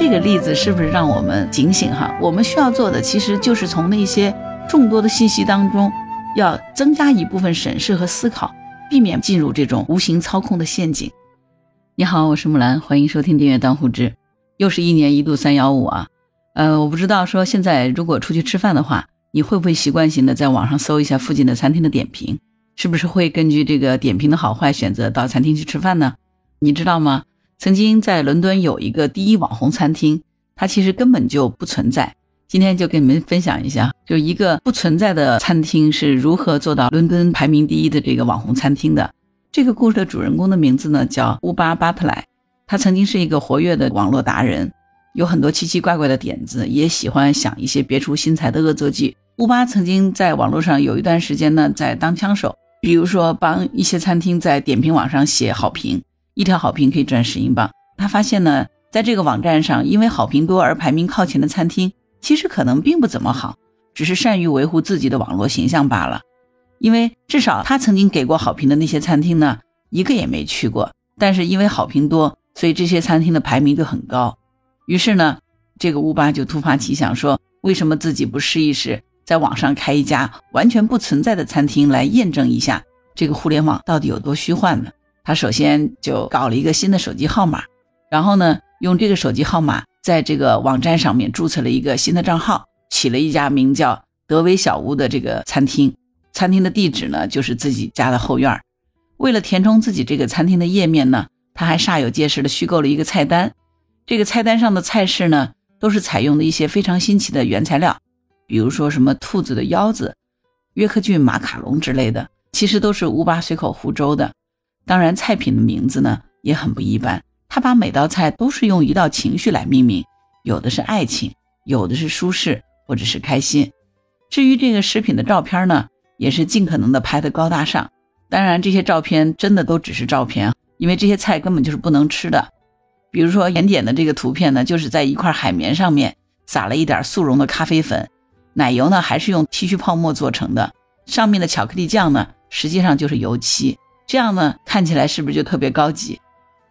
这个例子是不是让我们警醒哈？我们需要做的其实就是从那些众多的信息当中，要增加一部分审视和思考，避免进入这种无形操控的陷阱。你好，我是木兰，欢迎收听订阅当户知。又是一年一度三幺五啊，呃，我不知道说现在如果出去吃饭的话，你会不会习惯性的在网上搜一下附近的餐厅的点评？是不是会根据这个点评的好坏选择到餐厅去吃饭呢？你知道吗？曾经在伦敦有一个第一网红餐厅，它其实根本就不存在。今天就跟你们分享一下，就一个不存在的餐厅是如何做到伦敦排名第一的这个网红餐厅的。这个故事的主人公的名字呢叫乌巴巴特莱，他曾经是一个活跃的网络达人，有很多奇奇怪怪的点子，也喜欢想一些别出心裁的恶作剧。乌巴曾经在网络上有一段时间呢在当枪手，比如说帮一些餐厅在点评网上写好评，一条好评可以赚十英镑。他发现呢，在这个网站上，因为好评多而排名靠前的餐厅，其实可能并不怎么好，只是善于维护自己的网络形象罢了。因为至少他曾经给过好评的那些餐厅呢，一个也没去过。但是因为好评多，所以这些餐厅的排名就很高。于是呢，这个乌巴就突发奇想说：为什么自己不试一试，在网上开一家完全不存在的餐厅，来验证一下这个互联网到底有多虚幻呢？他首先就搞了一个新的手机号码，然后呢，用这个手机号码在这个网站上面注册了一个新的账号，起了一家名叫德威小屋的这个餐厅。餐厅的地址呢，就是自己家的后院。为了填充自己这个餐厅的页面呢，他还煞有介事的虚构了一个菜单。这个菜单上的菜式呢，都是采用的一些非常新奇的原材料，比如说什么兔子的腰子、约克郡马卡龙之类的，其实都是乌巴随口胡诌的。当然，菜品的名字呢也很不一般，他把每道菜都是用一道情绪来命名，有的是爱情，有的是舒适或者是开心。至于这个食品的照片呢？也是尽可能的拍的高大上，当然这些照片真的都只是照片，因为这些菜根本就是不能吃的。比如说盐点的这个图片呢，就是在一块海绵上面撒了一点速溶的咖啡粉，奶油呢还是用剃须泡沫做成的，上面的巧克力酱呢实际上就是油漆，这样呢看起来是不是就特别高级？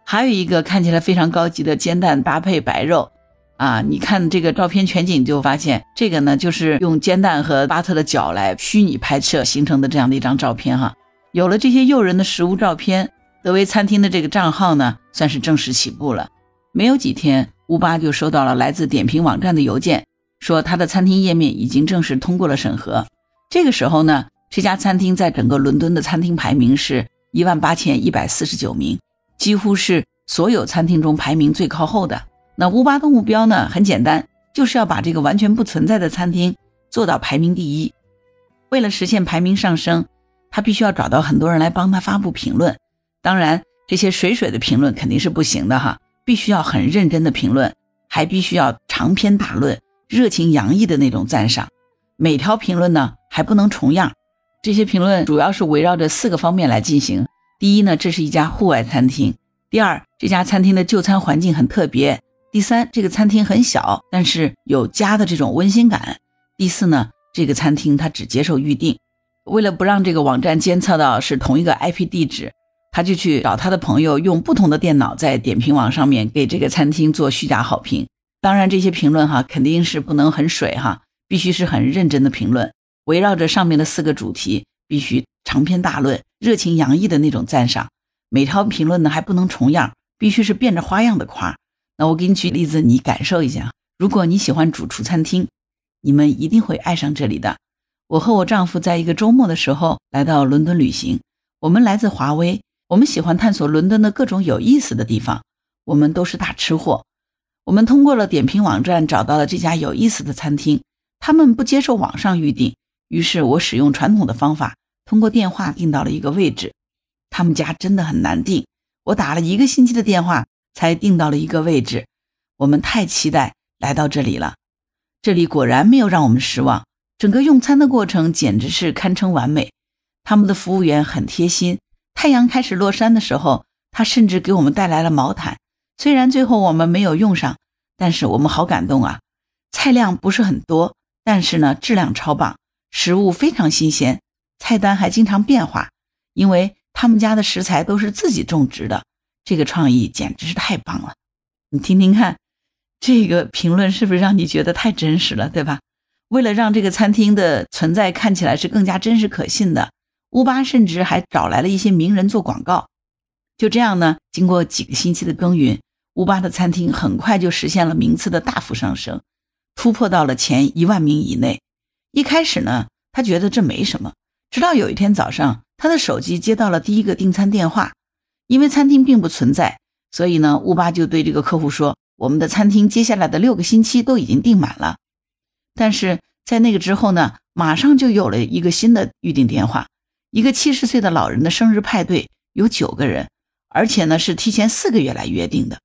还有一个看起来非常高级的煎蛋搭配白肉。啊，你看这个照片全景就发现，这个呢就是用煎蛋和巴特的脚来虚拟拍摄形成的这样的一张照片哈。有了这些诱人的食物照片，德威餐厅的这个账号呢算是正式起步了。没有几天，乌巴就收到了来自点评网站的邮件，说他的餐厅页面已经正式通过了审核。这个时候呢，这家餐厅在整个伦敦的餐厅排名是一万八千一百四十九名，几乎是所有餐厅中排名最靠后的。那乌巴的目标呢？很简单，就是要把这个完全不存在的餐厅做到排名第一。为了实现排名上升，他必须要找到很多人来帮他发布评论。当然，这些水水的评论肯定是不行的哈，必须要很认真的评论，还必须要长篇大论、热情洋溢的那种赞赏。每条评论呢还不能重样。这些评论主要是围绕着四个方面来进行：第一呢，这是一家户外餐厅；第二，这家餐厅的就餐环境很特别。第三，这个餐厅很小，但是有家的这种温馨感。第四呢，这个餐厅它只接受预订。为了不让这个网站监测到是同一个 IP 地址，他就去找他的朋友，用不同的电脑在点评网上面给这个餐厅做虚假好评。当然，这些评论哈肯定是不能很水哈，必须是很认真的评论，围绕着上面的四个主题，必须长篇大论、热情洋溢的那种赞赏。每条评论呢还不能重样，必须是变着花样的夸。那我给你举例子，你感受一下。如果你喜欢主厨餐厅，你们一定会爱上这里的。我和我丈夫在一个周末的时候来到伦敦旅行。我们来自华威，我们喜欢探索伦敦的各种有意思的地方。我们都是大吃货。我们通过了点评网站找到了这家有意思的餐厅，他们不接受网上预订，于是我使用传统的方法，通过电话订到了一个位置。他们家真的很难订，我打了一个星期的电话。才订到了一个位置，我们太期待来到这里了。这里果然没有让我们失望，整个用餐的过程简直是堪称完美。他们的服务员很贴心，太阳开始落山的时候，他甚至给我们带来了毛毯。虽然最后我们没有用上，但是我们好感动啊！菜量不是很多，但是呢，质量超棒，食物非常新鲜，菜单还经常变化，因为他们家的食材都是自己种植的。这个创意简直是太棒了！你听听看，这个评论是不是让你觉得太真实了，对吧？为了让这个餐厅的存在看起来是更加真实可信的，乌巴甚至还找来了一些名人做广告。就这样呢，经过几个星期的耕耘，乌巴的餐厅很快就实现了名次的大幅上升，突破到了前一万名以内。一开始呢，他觉得这没什么，直到有一天早上，他的手机接到了第一个订餐电话。因为餐厅并不存在，所以呢，乌巴就对这个客户说：“我们的餐厅接下来的六个星期都已经订满了。”但是在那个之后呢，马上就有了一个新的预订电话，一个七十岁的老人的生日派对，有九个人。而且呢，是提前四个月来约定的。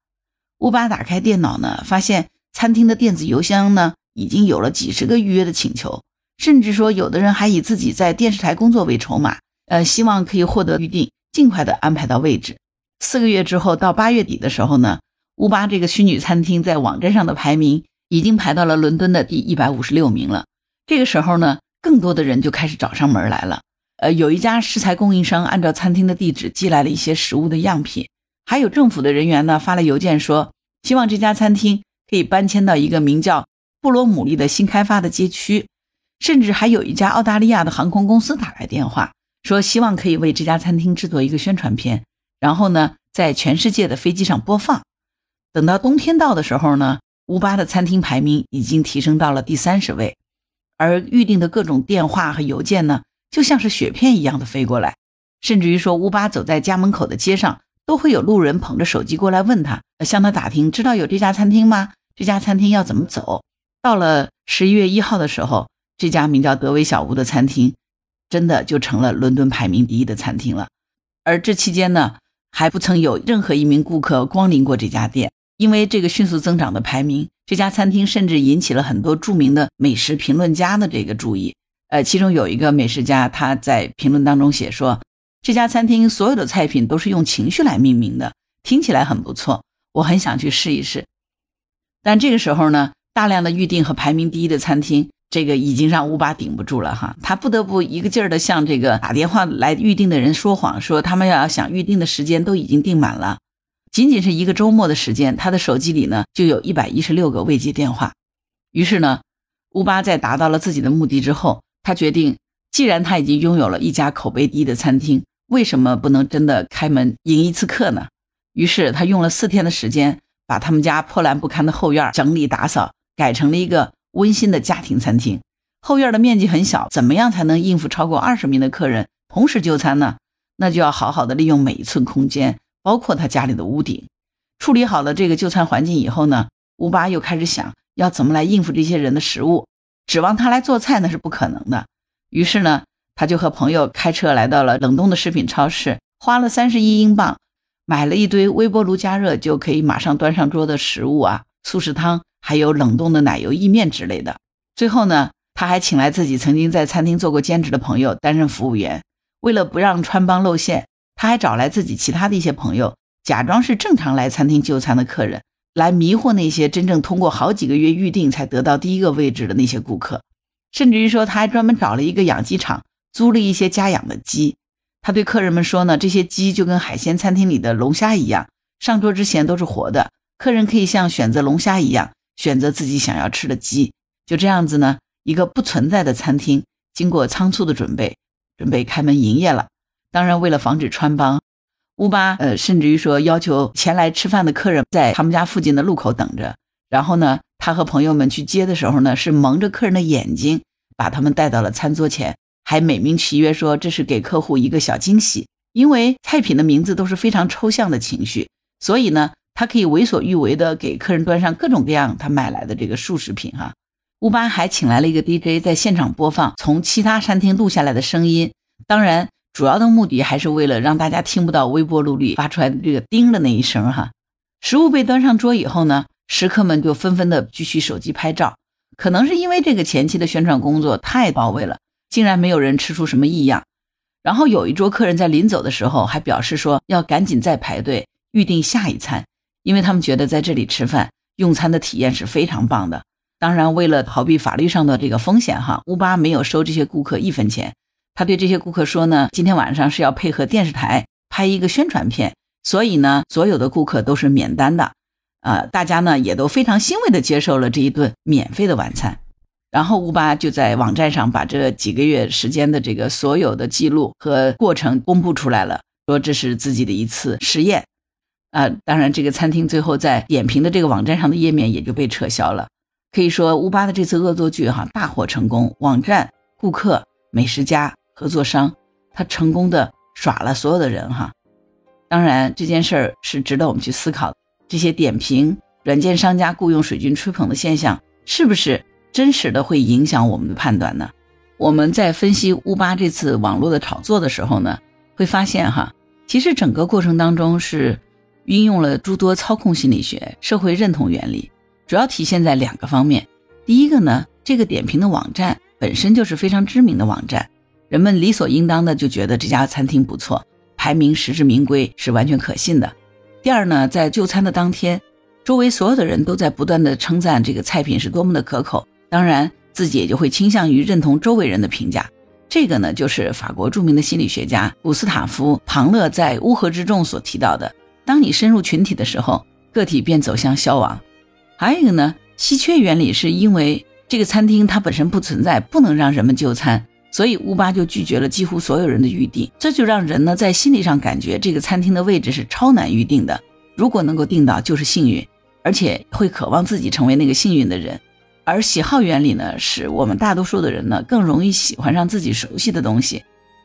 乌巴打开电脑呢，发现餐厅的电子邮箱呢已经有了几十个预约的请求，甚至说有的人还以自己在电视台工作为筹码，呃，希望可以获得预定，尽快的安排到位置。四个月之后，到八月底的时候呢，乌巴这个虚拟餐厅在网站上的排名已经排到了伦敦的第一百五十六名了。这个时候呢，更多的人就开始找上门来了。呃，有一家食材供应商按照餐厅的地址寄来了一些食物的样品，还有政府的人员呢发了邮件说，希望这家餐厅可以搬迁到一个名叫布罗姆利的新开发的街区，甚至还有一家澳大利亚的航空公司打来电话，说希望可以为这家餐厅制作一个宣传片，然后呢，在全世界的飞机上播放。等到冬天到的时候呢，乌巴的餐厅排名已经提升到了第三十位，而预定的各种电话和邮件呢。就像是雪片一样的飞过来，甚至于说乌巴走在家门口的街上，都会有路人捧着手机过来问他，向他打听，知道有这家餐厅吗？这家餐厅要怎么走？到了十一月一号的时候，这家名叫德维小屋的餐厅，真的就成了伦敦排名第一的餐厅了。而这期间呢，还不曾有任何一名顾客光临过这家店，因为这个迅速增长的排名，这家餐厅甚至引起了很多著名的美食评论家的这个注意。呃，其中有一个美食家，他在评论当中写说，这家餐厅所有的菜品都是用情绪来命名的，听起来很不错，我很想去试一试。但这个时候呢，大量的预定和排名第一的餐厅，这个已经让乌巴顶不住了哈，他不得不一个劲儿的向这个打电话来预定的人说谎，说他们要想预定的时间都已经订满了。仅仅是一个周末的时间，他的手机里呢就有一百一十六个未接电话。于是呢，乌巴在达到了自己的目的之后。他决定，既然他已经拥有了一家口碑低的餐厅，为什么不能真的开门迎一次客呢？于是他用了四天的时间，把他们家破烂不堪的后院整理打扫，改成了一个温馨的家庭餐厅。后院的面积很小，怎么样才能应付超过二十名的客人同时就餐呢？那就要好好的利用每一寸空间，包括他家里的屋顶。处理好了这个就餐环境以后呢，乌巴又开始想要怎么来应付这些人的食物。指望他来做菜那是不可能的，于是呢，他就和朋友开车来到了冷冻的食品超市，花了三十一英镑，买了一堆微波炉加热就可以马上端上桌的食物啊，速食汤，还有冷冻的奶油意面之类的。最后呢，他还请来自己曾经在餐厅做过兼职的朋友担任服务员。为了不让穿帮露馅，他还找来自己其他的一些朋友，假装是正常来餐厅就餐的客人。来迷惑那些真正通过好几个月预定才得到第一个位置的那些顾客，甚至于说他还专门找了一个养鸡场，租了一些家养的鸡。他对客人们说呢，这些鸡就跟海鲜餐厅里的龙虾一样，上桌之前都是活的，客人可以像选择龙虾一样选择自己想要吃的鸡。就这样子呢，一个不存在的餐厅，经过仓促的准备，准备开门营业了。当然，为了防止穿帮。乌巴呃，甚至于说要求前来吃饭的客人在他们家附近的路口等着。然后呢，他和朋友们去接的时候呢，是蒙着客人的眼睛，把他们带到了餐桌前，还美名其曰说这是给客户一个小惊喜。因为菜品的名字都是非常抽象的情绪，所以呢，他可以为所欲为的给客人端上各种各样他买来的这个素食品哈。乌巴还请来了一个 DJ 在现场播放从其他餐厅录下来的声音，当然。主要的目的还是为了让大家听不到微波炉里发出来的这个“叮”的那一声哈。食物被端上桌以后呢，食客们就纷纷的举起手机拍照。可能是因为这个前期的宣传工作太到位了，竟然没有人吃出什么异样。然后有一桌客人在临走的时候还表示说要赶紧再排队预定下一餐，因为他们觉得在这里吃饭用餐的体验是非常棒的。当然，为了逃避法律上的这个风险哈，乌巴没有收这些顾客一分钱。他对这些顾客说呢，今天晚上是要配合电视台拍一个宣传片，所以呢，所有的顾客都是免单的。啊，大家呢也都非常欣慰地接受了这一顿免费的晚餐。然后乌巴就在网站上把这几个月时间的这个所有的记录和过程公布出来了，说这是自己的一次实验。啊，当然这个餐厅最后在点评的这个网站上的页面也就被撤销了。可以说乌巴的这次恶作剧哈大获成功，网站、顾客、美食家、合作商，他成功的耍了所有的人哈。当然这件事儿是值得我们去思考，这些点评软件商家雇佣水军吹捧的现象是不是？真实的会影响我们的判断呢？我们在分析乌巴这次网络的炒作的时候呢，会发现哈，其实整个过程当中是运用了诸多操控心理学、社会认同原理，主要体现在两个方面。第一个呢，这个点评的网站本身就是非常知名的网站，人们理所应当的就觉得这家餐厅不错，排名实至名归是完全可信的。第二呢，在就餐的当天，周围所有的人都在不断的称赞这个菜品是多么的可口。当然，自己也就会倾向于认同周围人的评价。这个呢，就是法国著名的心理学家古斯塔夫·庞勒在《乌合之众》所提到的：当你深入群体的时候，个体便走向消亡。还有一个呢，稀缺原理是因为这个餐厅它本身不存在，不能让人们就餐，所以乌巴就拒绝了几乎所有人的预定。这就让人呢在心理上感觉这个餐厅的位置是超难预定的。如果能够订到，就是幸运，而且会渴望自己成为那个幸运的人。而喜好原理呢，使我们大多数的人呢更容易喜欢上自己熟悉的东西。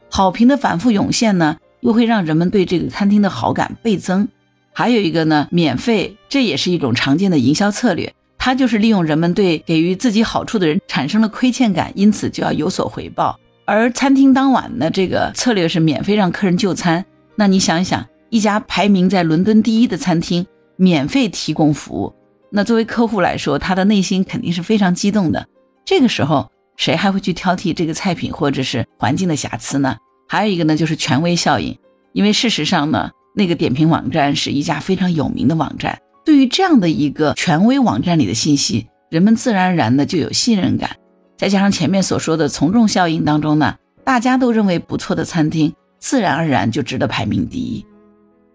好评的反复涌现呢，又会让人们对这个餐厅的好感倍增。还有一个呢，免费，这也是一种常见的营销策略。它就是利用人们对给予自己好处的人产生了亏欠感，因此就要有所回报。而餐厅当晚的这个策略是免费让客人就餐。那你想一想，一家排名在伦敦第一的餐厅免费提供服务。那作为客户来说，他的内心肯定是非常激动的。这个时候，谁还会去挑剔这个菜品或者是环境的瑕疵呢？还有一个呢，就是权威效应。因为事实上呢，那个点评网站是一家非常有名的网站，对于这样的一个权威网站里的信息，人们自然而然的就有信任感。再加上前面所说的从众效应当中呢，大家都认为不错的餐厅，自然而然就值得排名第一。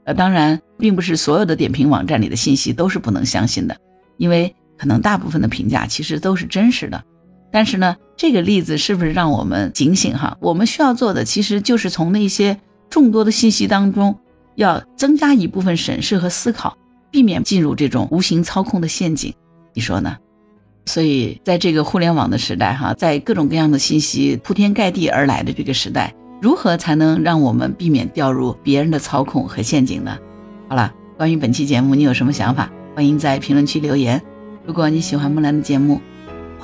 呃，当然，并不是所有的点评网站里的信息都是不能相信的。因为可能大部分的评价其实都是真实的，但是呢，这个例子是不是让我们警醒哈？我们需要做的其实就是从那些众多的信息当中，要增加一部分审视和思考，避免进入这种无形操控的陷阱。你说呢？所以在这个互联网的时代哈，在各种各样的信息铺天盖地而来的这个时代，如何才能让我们避免掉入别人的操控和陷阱呢？好了，关于本期节目，你有什么想法？欢迎在评论区留言。如果你喜欢木兰的节目，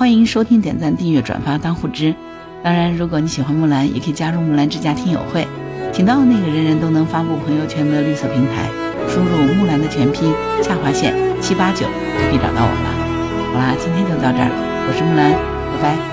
欢迎收听、点赞、订阅、转发、当护知。当然，如果你喜欢木兰，也可以加入木兰之家听友会，请到那个人人都能发布朋友圈的绿色平台，输入木兰的全拼下划线七八九，就可以找到我了。好啦，今天就到这儿，我是木兰，拜拜。